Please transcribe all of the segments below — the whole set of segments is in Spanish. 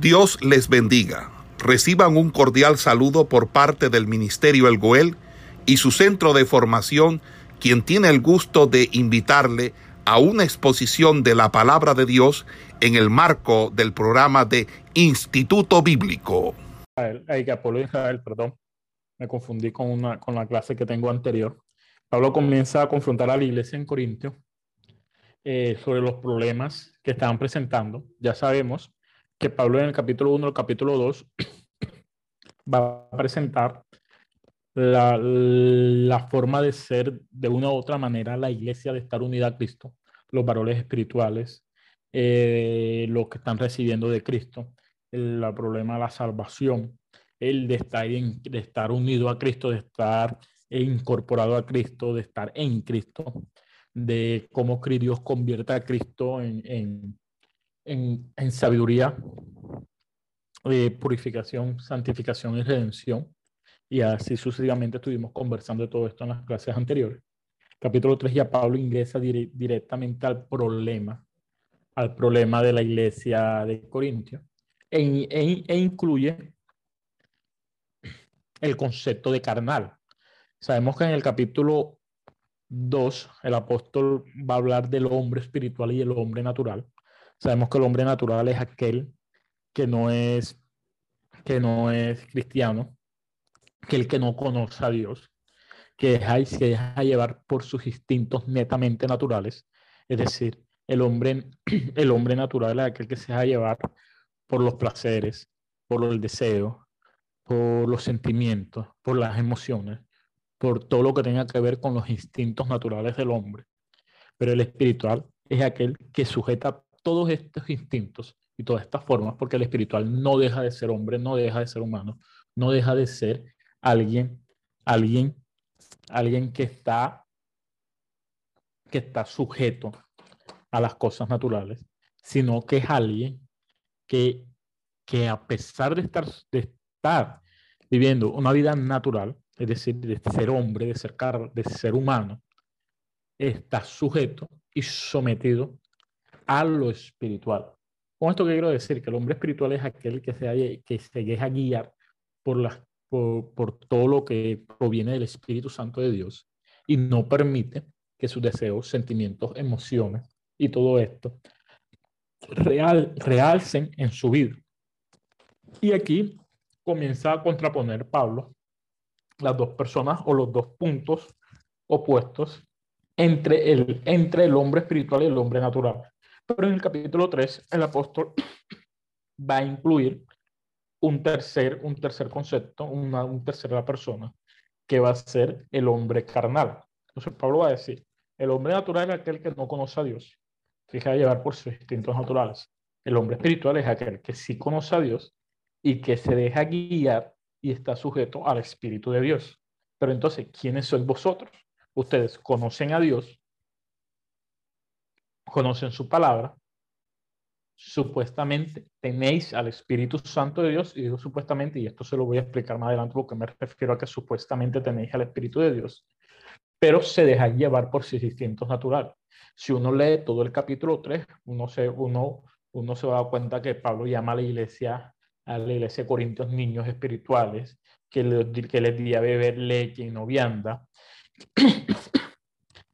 Dios les bendiga. Reciban un cordial saludo por parte del Ministerio El Goel y su centro de formación, quien tiene el gusto de invitarle a una exposición de la palabra de Dios en el marco del programa de Instituto Bíblico. Que Apolo Israel, perdón, me confundí con, una, con la clase que tengo anterior. Pablo comienza a confrontar a la iglesia en Corintio eh, sobre los problemas que estaban presentando. Ya sabemos que Pablo en el capítulo 1, el capítulo 2, va a presentar la, la, forma de ser de una u otra manera la iglesia de estar unida a Cristo, los varones espirituales, eh, los que están recibiendo de Cristo, el, problema de la salvación, el de estar, de estar unido a Cristo, de estar incorporado a Cristo, de estar en Cristo, de cómo Dios convierte a Cristo en, en, sabiduría, eh, purificación, santificación y redención. Y así sucesivamente estuvimos conversando de todo esto en las clases anteriores. Capítulo 3 ya Pablo ingresa directamente al problema, al problema de la iglesia de Corintio, e, e, e incluye el concepto de carnal. Sabemos que en el capítulo 2 el apóstol va a hablar del hombre espiritual y el hombre natural. Sabemos que el hombre natural es aquel que no es, que no es cristiano, que el que no conoce a Dios, que se deja llevar por sus instintos netamente naturales. Es decir, el hombre, el hombre natural es aquel que se deja llevar por los placeres, por el deseo, por los sentimientos, por las emociones, por todo lo que tenga que ver con los instintos naturales del hombre. Pero el espiritual es aquel que sujeta todos estos instintos y todas estas formas, porque el espiritual no deja de ser hombre, no deja de ser humano, no deja de ser alguien, alguien, alguien que está, que está sujeto a las cosas naturales, sino que es alguien que, que a pesar de estar, de estar viviendo una vida natural, es decir, de ser hombre, de ser, de ser humano, está sujeto y sometido a lo espiritual. Con esto quiero decir que el hombre espiritual es aquel que se, que deja guiar por, todo lo que proviene del Espíritu Santo de Dios y no permite que sus deseos, sentimientos, emociones y todo esto real, realcen en su vida. Y aquí comienza a contraponer Pablo las dos personas o los dos puntos opuestos entre el hombre espiritual y el hombre natural. Pero en el capítulo 3, el apóstol va a incluir un tercer, un tercer concepto, una un tercera persona, que va a ser el hombre carnal. Entonces Pablo va a decir, el hombre natural es aquel que no conoce a Dios, fija llevar por sus instintos naturales. El hombre espiritual es aquel que sí conoce a Dios y que se deja guiar y está sujeto al Espíritu de Dios. Pero entonces, ¿quiénes sois vosotros? Ustedes conocen a Dios, conocen su palabra, supuestamente tenéis al Espíritu Santo de Dios, y digo supuestamente, y esto se lo voy a explicar más adelante porque me refiero a que supuestamente tenéis al Espíritu de Dios, pero se deja llevar por sus instintos naturales. Si uno lee todo el capítulo 3, uno se, uno, uno se va a dar cuenta que Pablo llama a la iglesia a la iglesia Corintios niños espirituales, que les, que les di a beber leche y no vianda,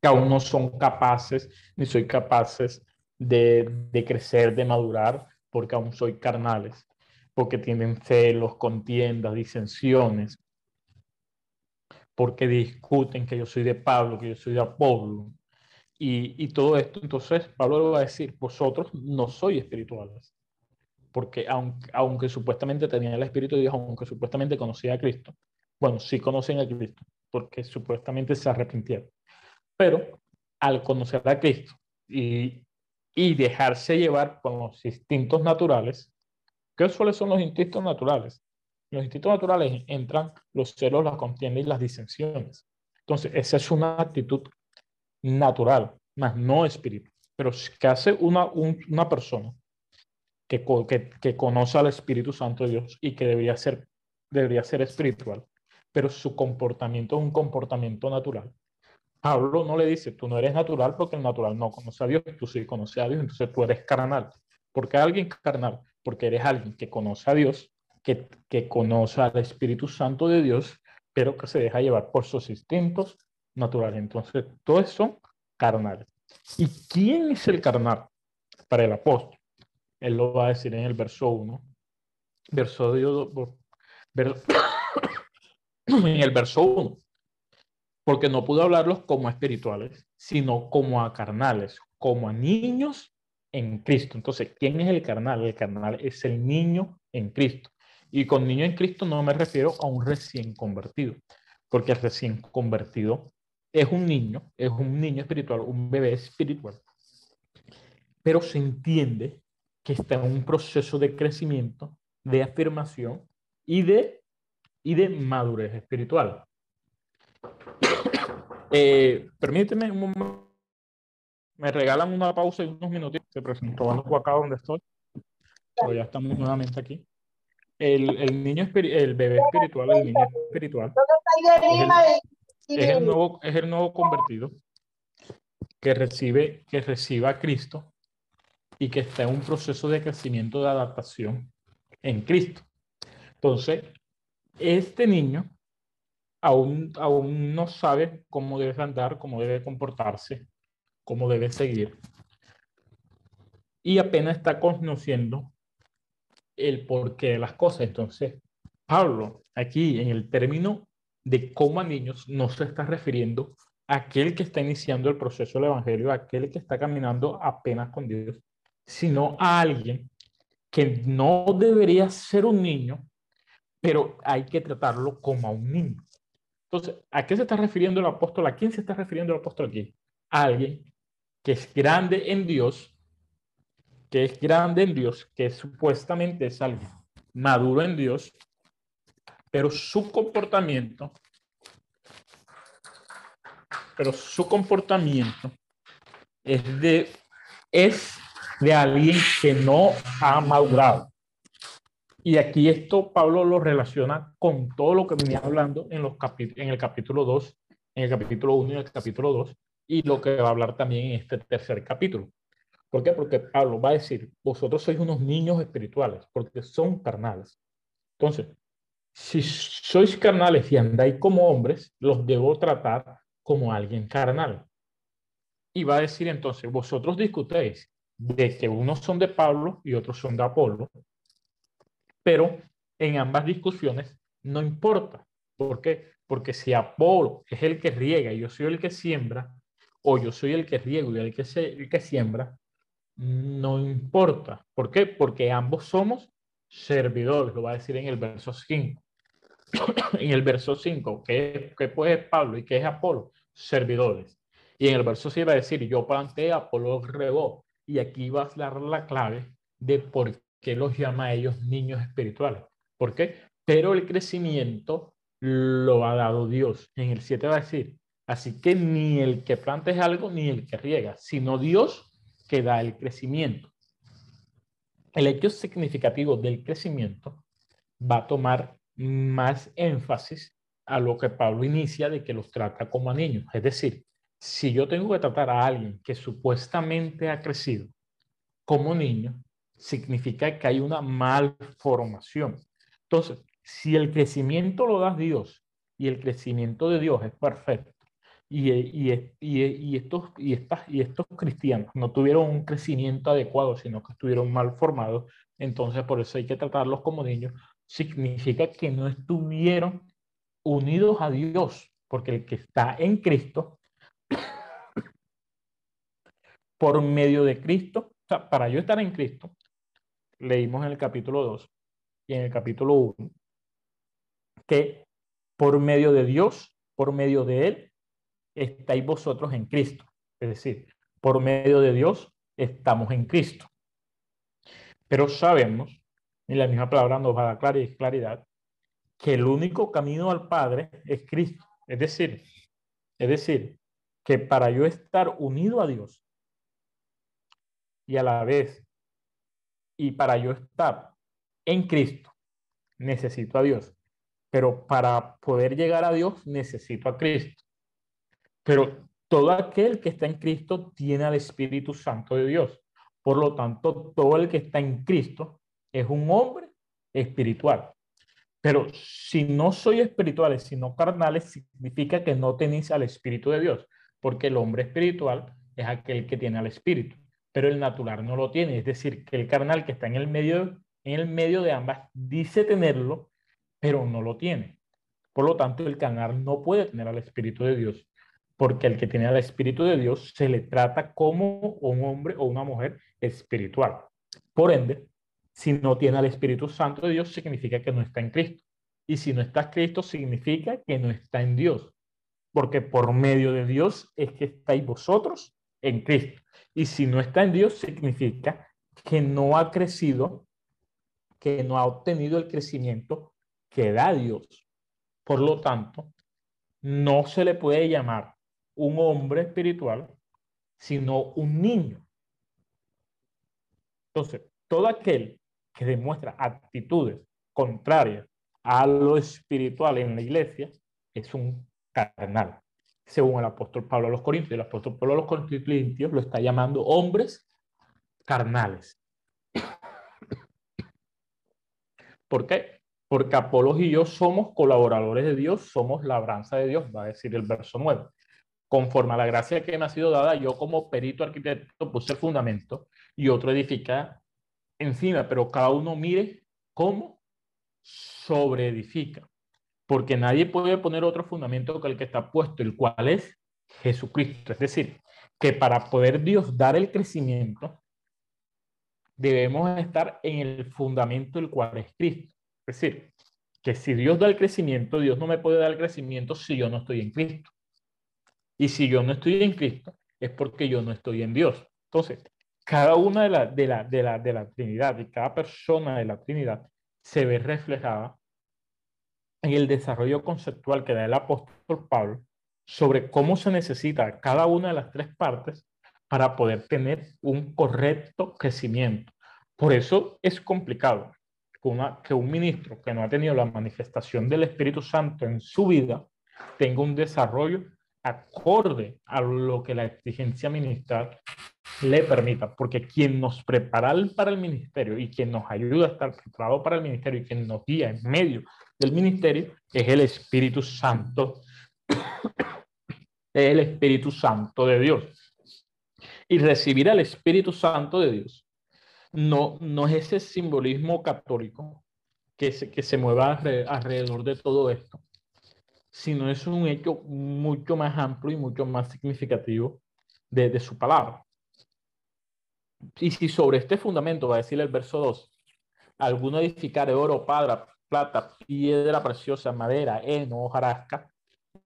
aún no son capaces, ni soy capaces de, de crecer, de madurar, porque aún soy carnales, porque tienen celos, contiendas, disensiones, porque discuten que yo soy de Pablo, que yo soy de Apolo, y, todo esto. Entonces, Pablo le va a decir, vosotros no sois espirituales, porque aunque, aunque supuestamente tenía el Espíritu de Dios, aunque supuestamente conocía a Cristo, bueno, sí conocen a Cristo, porque supuestamente se arrepintieron. Pero al conocer a Cristo y, y dejarse llevar con los instintos naturales, ¿qué suelen son los instintos naturales? Los instintos naturales entran los celos, las contiendas y las disensiones. Entonces, esa es una actitud natural, más no espiritual. Pero ¿qué hace una, una persona que, que, conoce al Espíritu Santo de Dios y que debería ser, debería ser espiritual, pero su comportamiento es un comportamiento natural. Pablo no le dice, tú no eres natural porque el natural no conoce a Dios, tú sí conoces a Dios, entonces tú eres carnal. porque alguien carnal? porque eres alguien que conoce a Dios, que, que conoce al Espíritu Santo de Dios, pero que se deja llevar por sus instintos naturales. Entonces, todo eso son carnales. ¿Y quién es el carnal para el apóstol? Él lo va a decir en el verso 1. Verso, en el verso 1. Porque no pudo hablarlos como espirituales, sino como a carnales, como a niños en Cristo. Entonces, ¿quién es el carnal? El carnal es el niño en Cristo. Y con niño en Cristo no me refiero a un recién convertido, porque el recién convertido es un niño, es un niño espiritual, un bebé espiritual, pero se entiende que está en un proceso de crecimiento, de afirmación y de, y de madurez espiritual. Eh, permíteme un momento. Me regalan una pausa y unos minutos. Se presentó acá donde estoy. Pero ya estamos nuevamente aquí. El, el niño, el bebé espiritual, el niño espiritual, es el, nuevo, es el nuevo convertido que recibe, que reciba a Cristo y que está en un proceso de crecimiento de adaptación en Cristo. Entonces, este niño aún, aún no sabe cómo debe andar, cómo debe comportarse, cómo debe seguir. Y apenas está conociendo el porqué de las cosas. Entonces, Pablo, aquí en el término de cómo a niños, no se está refiriendo a aquel que está iniciando el proceso del Evangelio, a aquel que está caminando apenas con Dios, sino a alguien que no debería ser un niño, pero hay que tratarlo como a un niño. Entonces, ¿a qué se está refiriendo el apóstol? ¿A quién se está refiriendo el apóstol aquí? A alguien que es grande en Dios, que es grande en Dios, que supuestamente es alguien maduro en Dios, pero su comportamiento, pero su comportamiento es de, es de alguien que no ha madurado. Y aquí esto Pablo lo relaciona con todo lo que venía hablando en, el capítulo 2, en el capítulo 1 y el capítulo 2, y lo que va a hablar también en este tercer capítulo. ¿Por qué? Porque Pablo va a decir, vosotros sois unos niños espirituales, porque son carnales. Entonces, si sois carnales y andáis como hombres, los debo tratar como alguien carnal. Y va a decir entonces, vosotros discutéis de que unos son de Pablo y otros son de Apolo, pero en ambas discusiones no importa. ¿Por qué? Porque si Apolo es el que riega y yo soy el que siembra, o yo soy el que riego y el que, se, el que siembra, no importa. ¿Por qué? Porque ambos somos servidores, lo va a decir en el verso 5. en el verso 5, que, que pues es Pablo y que es Apolo, servidores. Y en el verso 6 va a decir, yo planteé, Apolo regó. Y aquí va a dar la clave de por qué los llama a ellos niños espirituales. ¿Por qué? Pero el crecimiento lo ha dado Dios. En el 7 va a decir, así que ni el que planta es algo, ni el que riega, sino Dios que da el crecimiento el hecho significativo del crecimiento va a tomar más énfasis a lo que Pablo inicia de que los trata como a niños. Es decir, si yo tengo que tratar a alguien que supuestamente ha crecido como niño, significa que hay una malformación. Entonces, si el crecimiento lo da Dios y el crecimiento de Dios es perfecto, y, y, estos, y, estas, y estos cristianos no tuvieron un crecimiento adecuado, sino que estuvieron mal formados, entonces por eso hay que tratarlos como niños, significa que no estuvieron unidos a Dios, porque el que está en Cristo, por medio de Cristo, o sea, para yo estar en Cristo, leímos en el capítulo 2 y en el capítulo 1, que por medio de Dios, por medio de Él, estáis vosotros en Cristo. Es decir, por medio de Dios estamos en Cristo. Pero sabemos, y la misma palabra nos va a dar claridad, que el único camino al Padre es Cristo. Es decir, es decir, que para yo estar unido a Dios y a la vez, y para yo estar en Cristo, necesito a Dios. Pero para poder llegar a Dios, necesito a Cristo. Pero todo aquel que está en Cristo tiene al Espíritu Santo de Dios. Por lo tanto, todo el que está en Cristo es un hombre espiritual. Pero si no soy espirituales, sino carnales, significa que no tenéis al Espíritu de Dios, porque el hombre espiritual es aquel que tiene al Espíritu, pero el natural no lo tiene. Es decir, que el carnal que está en el medio, en el medio de ambas dice tenerlo, pero no lo tiene. Por lo tanto, el carnal no puede tener al Espíritu de Dios, porque el que tiene al Espíritu de Dios se le trata como un hombre o una mujer espiritual. Por ende, si no tiene al Espíritu Santo de Dios, significa que no está en Cristo. Y si no está en Cristo, significa que no está en Dios. Porque por medio de Dios es que estáis vosotros en Cristo. Y si no está en Dios, significa que no ha crecido, que no ha obtenido el crecimiento que da Dios. Por lo tanto, no se le puede llamar un hombre espiritual, sino un niño. Entonces, todo aquel que demuestra actitudes contrarias a lo espiritual en la iglesia es un carnal. Según el apóstol Pablo a los Corintios, el apóstol Pablo a los Corintios lo está llamando hombres carnales. ¿Por qué? Porque Apolos y yo somos colaboradores de Dios, somos labranza de Dios, va a decir el verso 9. Conforme a la gracia que me ha sido dada, yo como perito arquitecto puse el fundamento y otro edifica encima, pero cada uno mire cómo sobreedifica. Porque nadie puede poner otro fundamento que el que está puesto, el cual es Jesucristo. Es decir, que para poder Dios dar el crecimiento, debemos estar en el fundamento el cual es Cristo. Es decir, que si Dios da el crecimiento, Dios no me puede dar el crecimiento si yo no estoy en Cristo. Y si yo no estoy en Cristo, es porque yo no estoy en Dios. Entonces, cada una de la, de la, de la, de la Trinidad y cada persona de la Trinidad se ve reflejada en el desarrollo conceptual que da el apóstol Pablo sobre cómo se necesita cada una de las tres partes para poder tener un correcto crecimiento. Por eso es complicado que, que un ministro que no ha tenido la manifestación del Espíritu Santo en su vida tenga un desarrollo acorde a lo que la exigencia ministerial le permita, porque quien nos prepara para el ministerio y quien nos ayuda a estar preparado para el ministerio y quien nos guía en medio del ministerio es el Espíritu Santo, el Espíritu Santo de Dios. Y recibir al Espíritu Santo de Dios no, no es ese simbolismo católico que se, que se mueva alrededor de todo esto, sino es un hecho mucho más amplio y mucho más significativo de, de su palabra. Y si sobre este fundamento, va a decir el verso 2, alguno edificar de oro, padra, plata, piedra preciosa, madera, heno, hojarasca,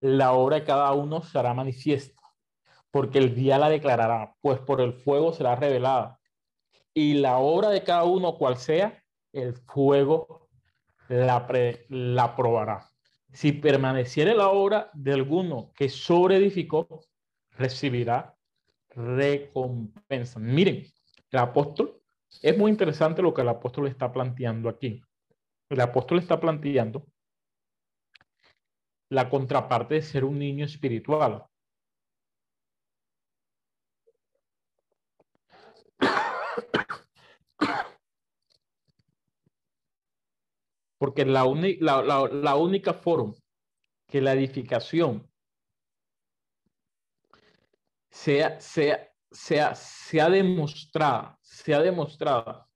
la obra de cada uno será manifiesta, porque el día la declarará, pues por el fuego será revelada. Y la obra de cada uno, cual sea, el fuego la, la probará. Si permaneciere la obra de alguno que sobreedificó, recibirá recompensa. Miren, el apóstol, es muy interesante lo que el apóstol está planteando aquí. El apóstol está planteando la contraparte de ser un niño espiritual. Porque la, la, la única forma que la edificación sea, sea, sea, sea demostrada, sea demostrada,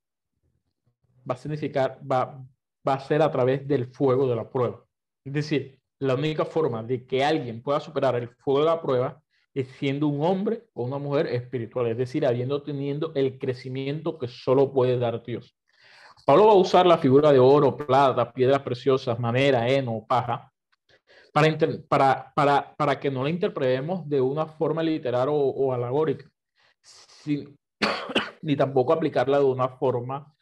va a significar, va, va a ser a través del fuego de la prueba. Es decir, la única forma de que alguien pueda superar el fuego de la prueba es siendo un hombre o una mujer espiritual, es decir, habiendo teniendo el crecimiento que solo puede dar Dios. Pablo va a usar la figura de oro, plata, piedras preciosas, madera, heno, paja, para, para, para, para que no la interpretemos de una forma literal o, o alegórica, ni tampoco aplicarla de una forma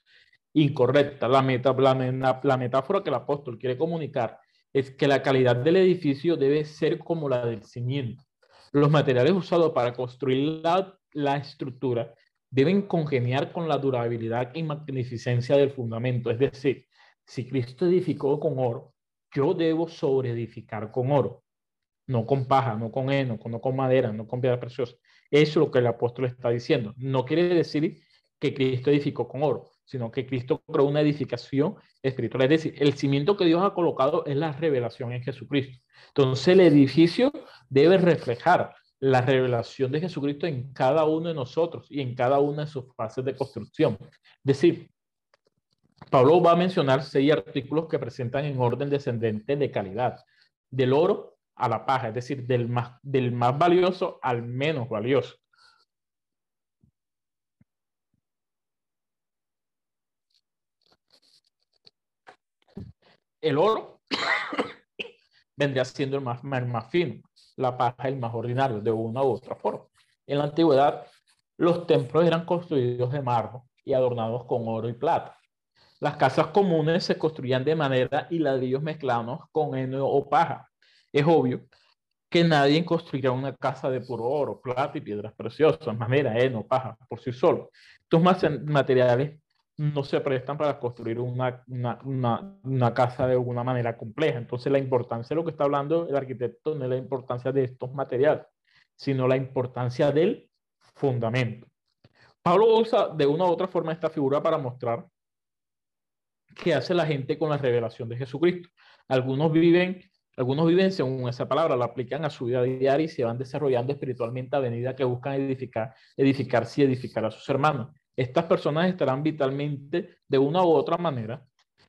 incorrecta. La, meta, la, la, metáfora que el apóstol quiere comunicar es que la calidad del edificio debe ser como la del cimiento. Los materiales usados para construir la, la estructura deben congeniar con la durabilidad y magnificencia del fundamento. Es decir, si Cristo edificó con oro, yo debo sobreedificar con oro, no con paja, no con heno, no con madera, no con piedra preciosa. Eso es lo que el apóstol está diciendo. No quiere decir que Cristo edificó con oro, sino que Cristo creó una edificación espiritual. Es decir, el cimiento que Dios ha colocado es la revelación en Jesucristo. Entonces el edificio debe reflejar la revelación de Jesucristo en cada uno de nosotros y en cada una de sus fases de construcción. Es decir, Pablo va a mencionar seis artículos que presentan en orden descendente de calidad, del oro a la paja, es decir, del más, del más valioso al menos valioso. El oro vendría siendo el más, más fino, la paja el más ordinario, de una u otra forma. En la antigüedad, los templos eran construidos de mármol y adornados con oro y plata. Las casas comunes se construían de madera y ladrillos mezclados con heno o paja. Es obvio que nadie construirá una casa de puro oro, plata y piedras preciosas, madera, heno, paja, por sí solo. Estos materiales no se prestan para construir una, una, casa de alguna manera compleja. Entonces, la importancia de lo que está hablando el arquitecto no es la importancia de estos materiales, sino la importancia del fundamento. Pablo usa de una u otra forma esta figura para mostrar qué hace la gente con la revelación de Jesucristo. Algunos viven, algunos viven según esa palabra, la aplican a su vida diaria y se van desarrollando espiritualmente a medida que buscan edificar, edificarse y edificar a sus hermanos. Estas personas estarán vitalmente, de una u otra manera,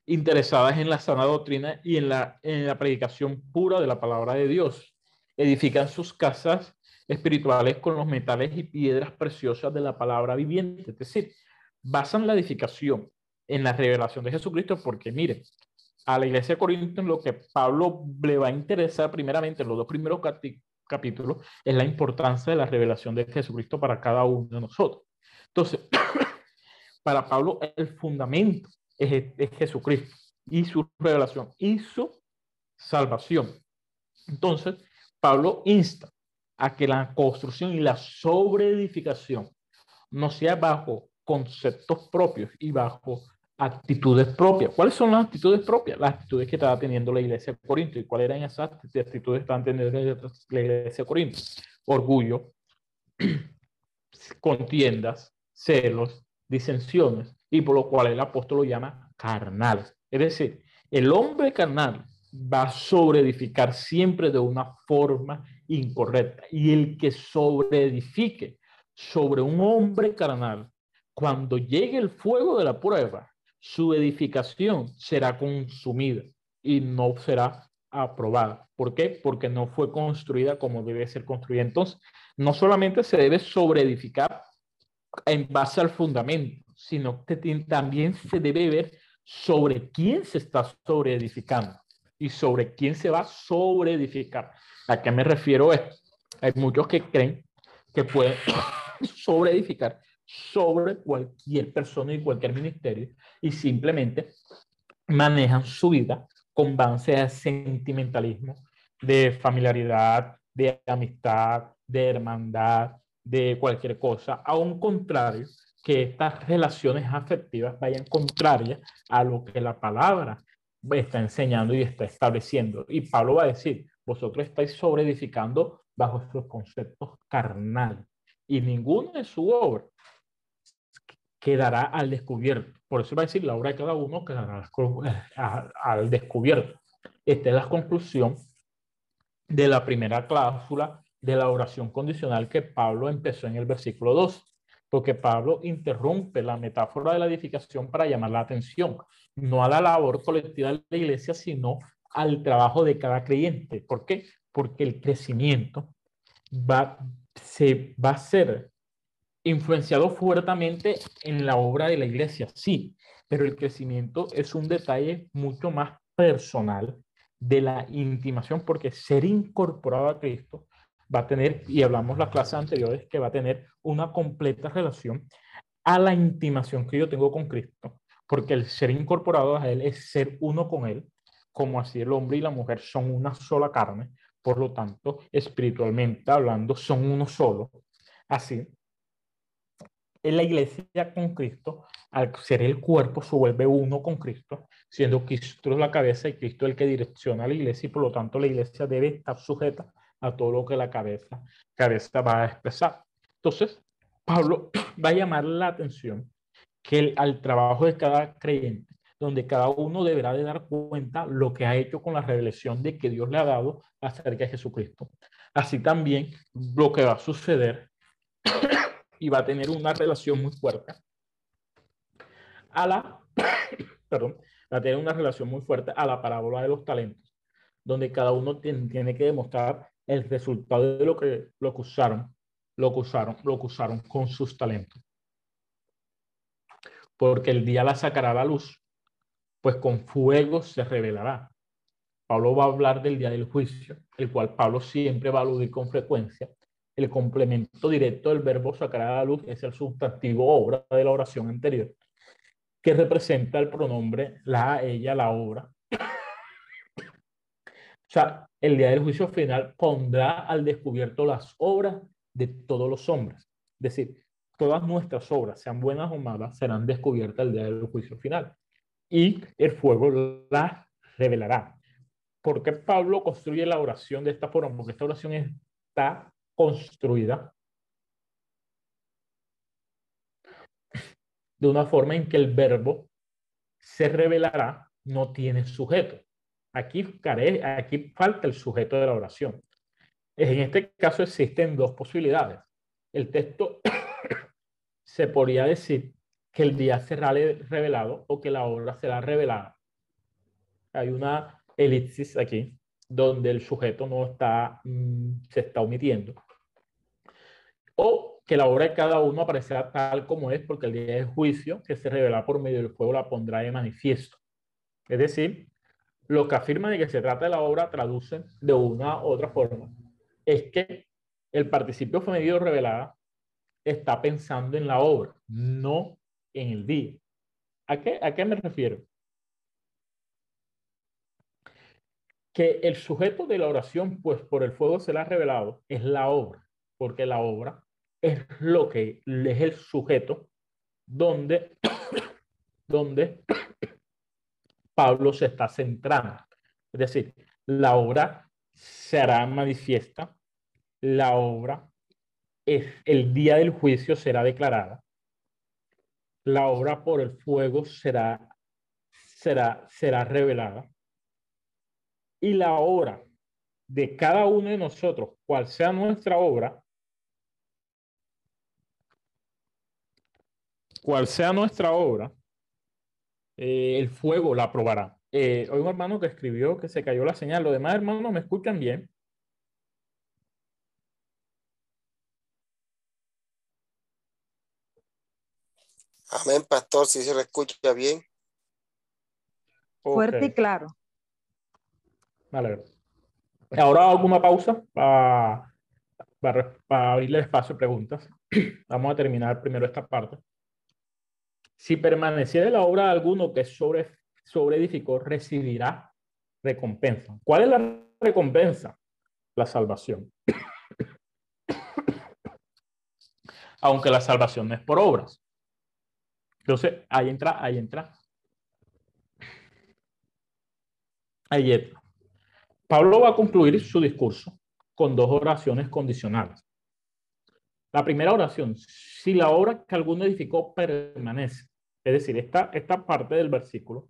interesadas en la sana doctrina y en la, en la predicación pura de la palabra de Dios. Edifican sus casas espirituales con los metales y piedras preciosas de la palabra viviente. Es decir, basan la edificación en la revelación de Jesucristo, porque mire, a la iglesia de Corintios lo que Pablo le va a interesar primeramente en los dos primeros capítulos es la importancia de la revelación de Jesucristo para cada uno de nosotros. Entonces, para Pablo el fundamento es, es Jesucristo y su revelación y su salvación. Entonces, Pablo insta a que la construcción y la sobreedificación no sea bajo conceptos propios y bajo actitudes propias. ¿Cuáles son las actitudes propias? Las actitudes que estaba teniendo la iglesia de Corinto. ¿Y cuáles eran esas actitudes que estaban teniendo la iglesia de Corinto? Orgullo, contiendas, celos, disensiones, y por lo cual el apóstol lo llama carnal. Es decir, el hombre carnal va a sobreedificar siempre de una forma incorrecta. Y el que sobreedifique sobre un hombre carnal, cuando llegue el fuego de la prueba, su edificación será consumida y no será aprobada. ¿Por qué? Porque no fue construida como debe ser construida. Entonces, no solamente se debe sobreedificar en base al fundamento, sino que también se debe ver sobre quién se está sobreedificando y sobre quién se va a sobreedificar. ¿A qué me refiero esto? Hay muchos que creen que pueden sobreedificar sobre cualquier persona y cualquier ministerio y simplemente manejan su vida con base de sentimentalismo, de familiaridad, de amistad, de hermandad, de cualquier cosa, a un contrario, que estas relaciones afectivas vayan contrarias a lo que la palabra está enseñando y está estableciendo. Y Pablo va a decir, vosotros estáis sobreedificando bajo estos conceptos carnales y ninguno de su obra quedará al descubierto. Por eso va a decir, la obra de cada uno quedará al descubierto. Esta es la conclusión de la primera cláusula de la oración condicional que Pablo empezó en el versículo 2, porque Pablo interrumpe la metáfora de la edificación para llamar la atención, no a la labor colectiva de la iglesia, sino al trabajo de cada creyente. ¿Por qué? Porque el crecimiento va, se, va a ser influenciado fuertemente en la obra de la iglesia, sí, pero el crecimiento es un detalle mucho más personal de la intimación, porque ser incorporado a Cristo va a tener, y hablamos las clases anteriores, que va a tener una completa relación a la intimación que yo tengo con Cristo, porque el ser incorporado a Él es ser uno con Él, como así el hombre y la mujer son una sola carne, por lo tanto, espiritualmente hablando, son uno solo. Así, la iglesia con Cristo, al ser el cuerpo, se vuelve uno con Cristo, siendo Cristo la cabeza y Cristo el que direcciona a la iglesia y por lo tanto la iglesia debe estar sujeta a todo lo que la cabeza, cabeza va a expresar. Entonces, Pablo va a llamar la atención que el, al trabajo de cada creyente, donde cada uno deberá de dar cuenta lo que ha hecho con la revelación de que Dios le ha dado acerca de Jesucristo. Así también lo que va a suceder y va a tener una relación muy fuerte a la, perdón, va a tener una relación muy fuerte a la parábola de los talentos, donde cada uno tiene, que demostrar el resultado de lo que, lo que usaron, lo que usaron, lo que usaron con sus talentos. Porque el día la sacará a la luz, pues con fuego se revelará. Pablo va a hablar del día del juicio, el cual Pablo siempre va a aludir con frecuencia. El complemento directo del verbo sacará a la luz es el sustantivo obra de la oración anterior, que representa el pronombre la, ella, la obra, o sea, el día del juicio final pondrá al descubierto las obras de todos los hombres. Es decir, todas nuestras obras, sean buenas o malas, serán descubiertas el día del juicio final. Y el fuego las revelará. ¿Por qué Pablo construye la oración de esta forma? Porque esta oración está construida de una forma en que el verbo se revelará, no tiene sujeto. Aquí, aquí falta el sujeto de la oración. En este caso existen dos posibilidades. El texto se podría decir que el día será revelado o que la obra será revelada. Hay una elipsis aquí donde el sujeto no está, mm, se está omitiendo. O que la obra de cada uno aparecerá tal como es porque el día de juicio que se revela por medio del fuego la pondrá de manifiesto. Es decir, lo que afirma de que se trata de la obra traduce de una u otra forma. Es que el participio femenino revelada está pensando en la obra, no en el día. ¿A qué, ¿A qué me refiero? Que el sujeto de la oración, pues por el fuego se la ha revelado, es la obra, porque la obra es lo que es el sujeto donde, donde Pablo se está centrando. Es decir, la obra será manifiesta, la obra es el día del juicio será declarada, la obra por el fuego será, será, será revelada y la obra de cada uno de nosotros, cual sea nuestra obra, cual sea nuestra obra, eh, el fuego la probará. Eh, hay un hermano que escribió que se cayó la señal. Los demás hermanos me escuchan bien. Amén, pastor, si se le escucha bien. Fuerte y claro. Vale. Ahora hago una pausa para, para, para abrirle espacio a preguntas. Vamos a terminar primero esta parte. Si permaneciera la obra de alguno que sobre, sobre edificó, recibirá recompensa. ¿Cuál es la recompensa? La salvación. Aunque la salvación no es por obras. Entonces, ahí entra, ahí entra. Ahí entra. Pablo va a concluir su discurso con dos oraciones condicionales. La primera oración, si la obra que alguno edificó permanece. Es decir, esta, esta parte del versículo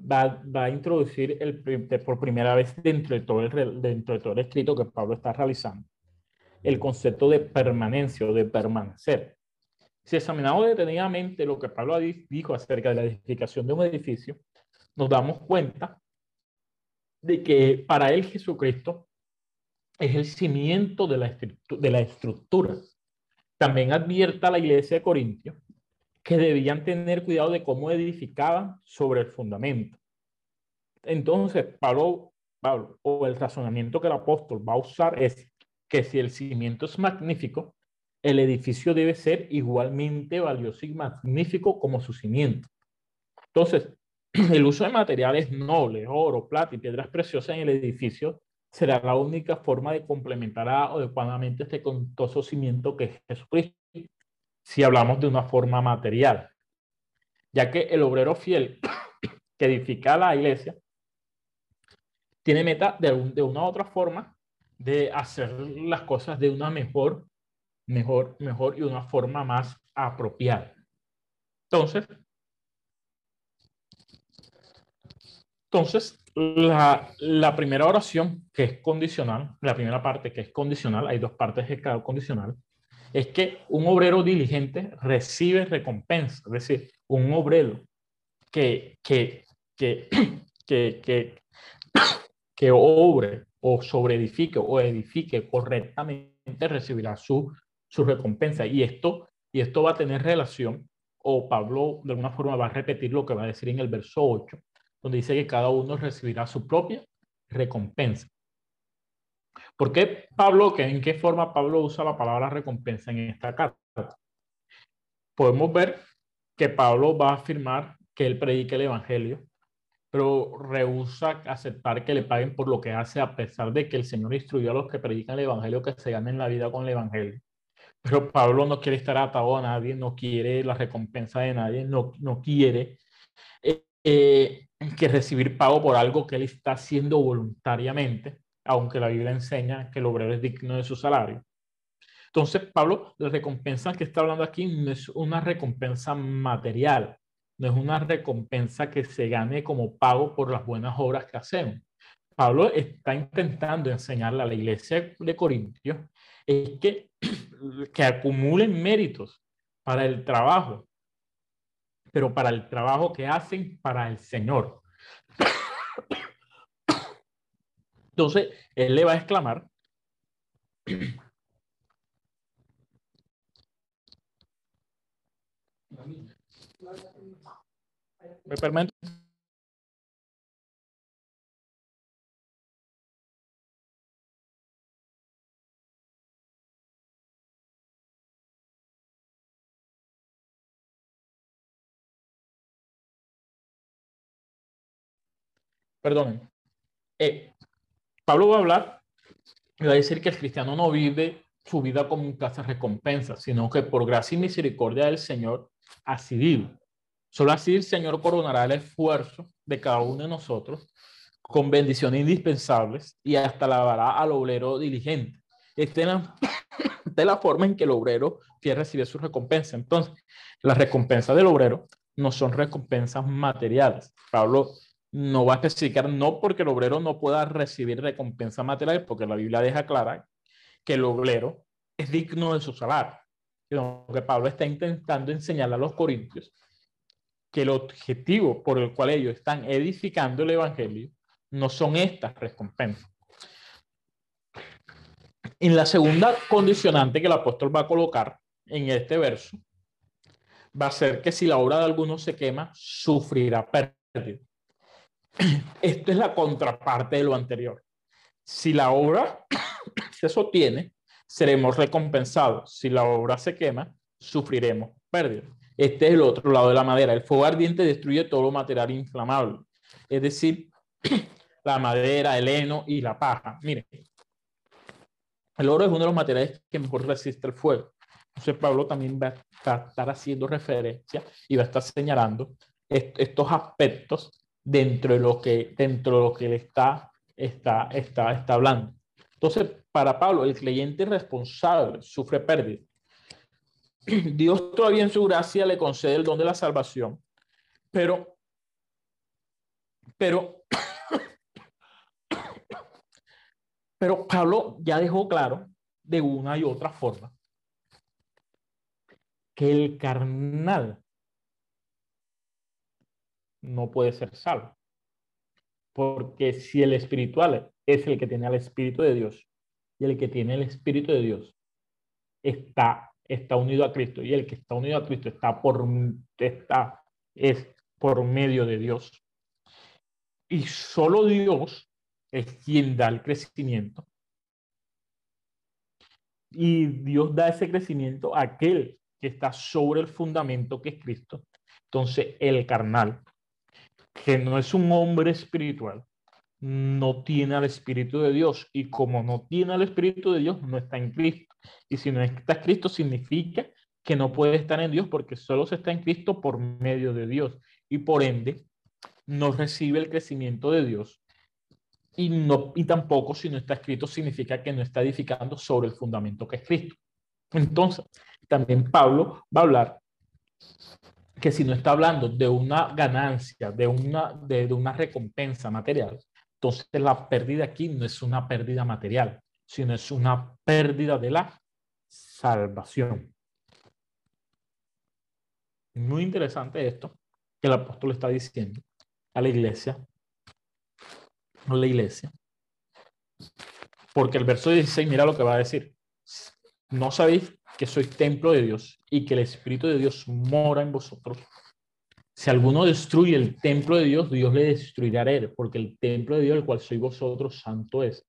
va, va a introducir el, por primera vez dentro de, todo el, dentro de todo el escrito que Pablo está realizando el concepto de permanencia o de permanecer. Si examinamos detenidamente lo que Pablo dijo acerca de la edificación de un edificio, nos damos cuenta de que para él Jesucristo es el cimiento de la, de la estructura. También advierta a la iglesia de Corintio que debían tener cuidado de cómo edificaban sobre el fundamento. Entonces, Pablo, Pablo, o el razonamiento que el apóstol va a usar es que si el cimiento es magnífico, el edificio debe ser igualmente valioso y magnífico como su cimiento. Entonces, el uso de materiales nobles, oro, plata y piedras preciosas en el edificio será la única forma de complementar adecuadamente este contoso cimiento que es Jesucristo si hablamos de una forma material, ya que el obrero fiel que edifica la iglesia tiene meta de, de una u otra forma de hacer las cosas de una mejor, mejor, mejor y una forma más apropiada. Entonces, entonces la, la, primera oración, que es condicional, la primera parte que es condicional, hay dos partes de cada condicional, es que un obrero diligente recibe recompensa, es decir, un obrero que, que, que, que, que, que obre o sobreedifique o edifique correctamente recibirá su, su recompensa. Y esto, y esto va a tener relación, o Pablo de alguna forma va a repetir lo que va a decir en el verso 8, donde dice que cada uno recibirá su propia recompensa. ¿Por qué Pablo, en qué forma Pablo usa la palabra recompensa en esta carta? Podemos ver que Pablo va a afirmar que él predique el evangelio, pero rehúsa aceptar que le paguen por lo que hace, a pesar de que el Señor instruyó a los que predican el evangelio que se ganen la vida con el evangelio. Pero Pablo no quiere estar atado a nadie, no quiere la recompensa de nadie, no, no quiere eh, eh, que recibir pago por algo que él está haciendo voluntariamente aunque la Biblia enseña que el obrero es digno de su salario. Entonces, Pablo, la recompensa que está hablando aquí no es una recompensa material, no es una recompensa que se gane como pago por las buenas obras que hacemos. Pablo está intentando enseñarle a la iglesia de Corintios es que, que acumulen méritos para el trabajo, pero para el trabajo que hacen para el Señor. Entonces, él le va a exclamar, ¿Me permite? Perdonen. Eh, Pablo va a hablar y va a decir que el cristiano no vive su vida como un casa recompensa, sino que por gracia y misericordia del Señor así vive. Solo así el Señor coronará el esfuerzo de cada uno de nosotros con bendiciones indispensables y hasta lavará al obrero diligente. Esta es la, la forma en que el obrero quiere recibir su recompensa. Entonces, las recompensas del obrero no son recompensas materiales. Pablo no va a especificar, no porque el obrero no pueda recibir recompensa material, porque la Biblia deja clara que el obrero es digno de su salario. Lo que Pablo está intentando enseñar a los corintios que el objetivo por el cual ellos están edificando el evangelio no son estas recompensas. En la segunda condicionante que el apóstol va a colocar en este verso, va a ser que si la obra de alguno se quema, sufrirá pérdida. Esto es la contraparte de lo anterior. Si la obra se sostiene, seremos recompensados. Si la obra se quema, sufriremos pérdida. Este es el otro lado de la madera. El fuego ardiente destruye todo lo material inflamable, es decir, la madera, el heno y la paja. Miren, el oro es uno de los materiales que mejor resiste el fuego. Entonces Pablo también va a estar haciendo referencia y va a estar señalando estos aspectos dentro de lo que, dentro de lo que él está, está, está, está hablando. Entonces, para Pablo, el creyente responsable sufre pérdida. Dios todavía en su gracia le concede el don de la salvación, pero, pero, pero Pablo ya dejó claro de una y otra forma que el carnal no puede ser salvo. Porque si el espiritual es el que tiene al Espíritu de Dios y el que tiene el Espíritu de Dios está, está unido a Cristo y el que está unido a Cristo está por, está, es por medio de Dios. Y solo Dios es quien da el crecimiento. Y Dios da ese crecimiento a aquel que está sobre el fundamento que es Cristo. Entonces, el carnal que no es un hombre espiritual, no tiene al Espíritu de Dios. Y como no tiene al Espíritu de Dios, no está en Cristo. Y si no está en Cristo, significa que no puede estar en Dios porque solo se está en Cristo por medio de Dios. Y por ende, no recibe el crecimiento de Dios. Y, no, y tampoco si no está escrito significa que no está edificando sobre el fundamento que es Cristo. Entonces, también Pablo va a hablar que si no está hablando de una ganancia, de una, de, de una recompensa material, entonces la pérdida aquí no es una pérdida material, sino es una pérdida de la salvación. Muy interesante esto que el apóstol está diciendo a la iglesia, a la iglesia, porque el verso 16, mira lo que va a decir, no sabéis que sois templo de Dios y que el Espíritu de Dios mora en vosotros. Si alguno destruye el templo de Dios, Dios le destruirá a él, porque el templo de Dios, el cual sois vosotros, santo es.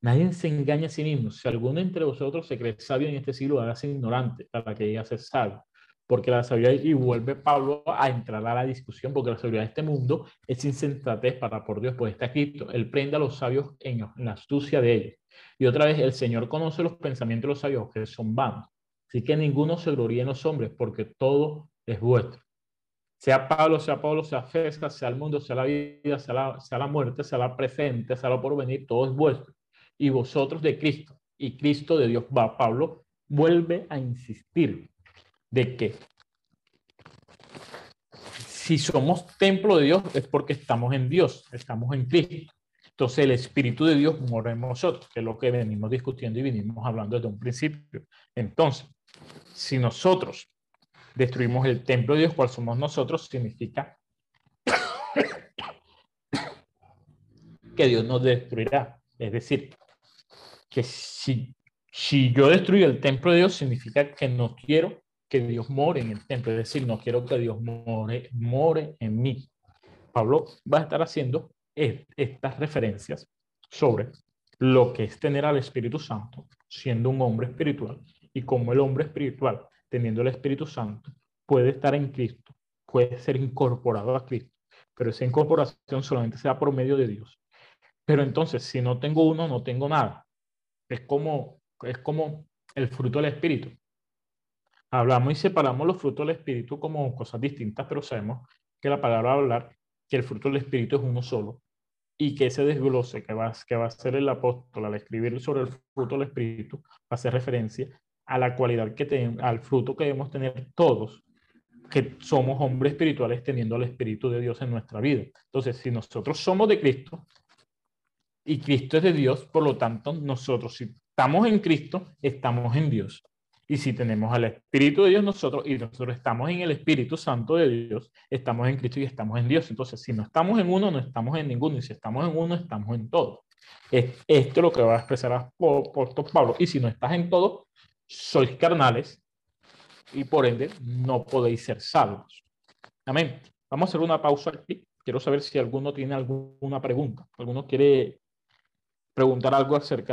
Nadie se engaña a sí mismo. Si alguno entre vosotros se cree sabio en este siglo, hágase ignorante para que llegue a ser sabio. Porque la sabiduría, y vuelve Pablo a entrar a la discusión, porque la sabiduría de este mundo es insensatez para por Dios, pues está escrito, él prende a los sabios en, en la astucia de ellos. Y otra vez, el Señor conoce los pensamientos de los sabios, que son vanos. Así que ninguno se gloríe en los hombres, porque todo es vuestro. Sea Pablo, sea Pablo, sea César, sea el mundo, sea la vida, sea la, la muerte, sea la presente, sea lo porvenir, todo es vuestro. Y vosotros de Cristo, y Cristo de Dios. Va, Pablo vuelve a insistir de que si somos templo de Dios es porque estamos en Dios, estamos en Cristo. Entonces el Espíritu de Dios mora en nosotros, que es lo que venimos discutiendo y venimos hablando desde un principio. Entonces, si nosotros destruimos el templo de Dios, cual somos nosotros, significa que Dios nos destruirá. Es decir, que si, si yo destruyo el templo de Dios, significa que no quiero que Dios more en el templo. Es decir, no quiero que Dios more, more en mí. Pablo va a estar haciendo estas referencias sobre lo que es tener al Espíritu Santo siendo un hombre espiritual y cómo el hombre espiritual, teniendo el Espíritu Santo, puede estar en Cristo, puede ser incorporado a Cristo, pero esa incorporación solamente se da por medio de Dios. Pero entonces, si no tengo uno, no tengo nada. Es como, es como el fruto del Espíritu. Hablamos y separamos los frutos del Espíritu como cosas distintas, pero sabemos que la palabra hablar que el fruto del Espíritu es uno solo y que ese desglose que va, que va a hacer el apóstol al escribir sobre el fruto del Espíritu va a hacer referencia a la cualidad que tenemos, al fruto que debemos tener todos, que somos hombres espirituales teniendo el Espíritu de Dios en nuestra vida. Entonces, si nosotros somos de Cristo y Cristo es de Dios, por lo tanto, nosotros, si estamos en Cristo, estamos en Dios. Y si tenemos al Espíritu de Dios nosotros y nosotros estamos en el Espíritu Santo de Dios, estamos en Cristo y estamos en Dios. Entonces, si no estamos en uno, no estamos en ninguno. Y si estamos en uno, estamos en todo. Es esto lo que va a expresar apóstol Pablo. Y si no estás en todo, sois carnales y por ende no podéis ser salvos. Amén. Vamos a hacer una pausa aquí. Quiero saber si alguno tiene alguna pregunta. ¿Alguno quiere preguntar algo acerca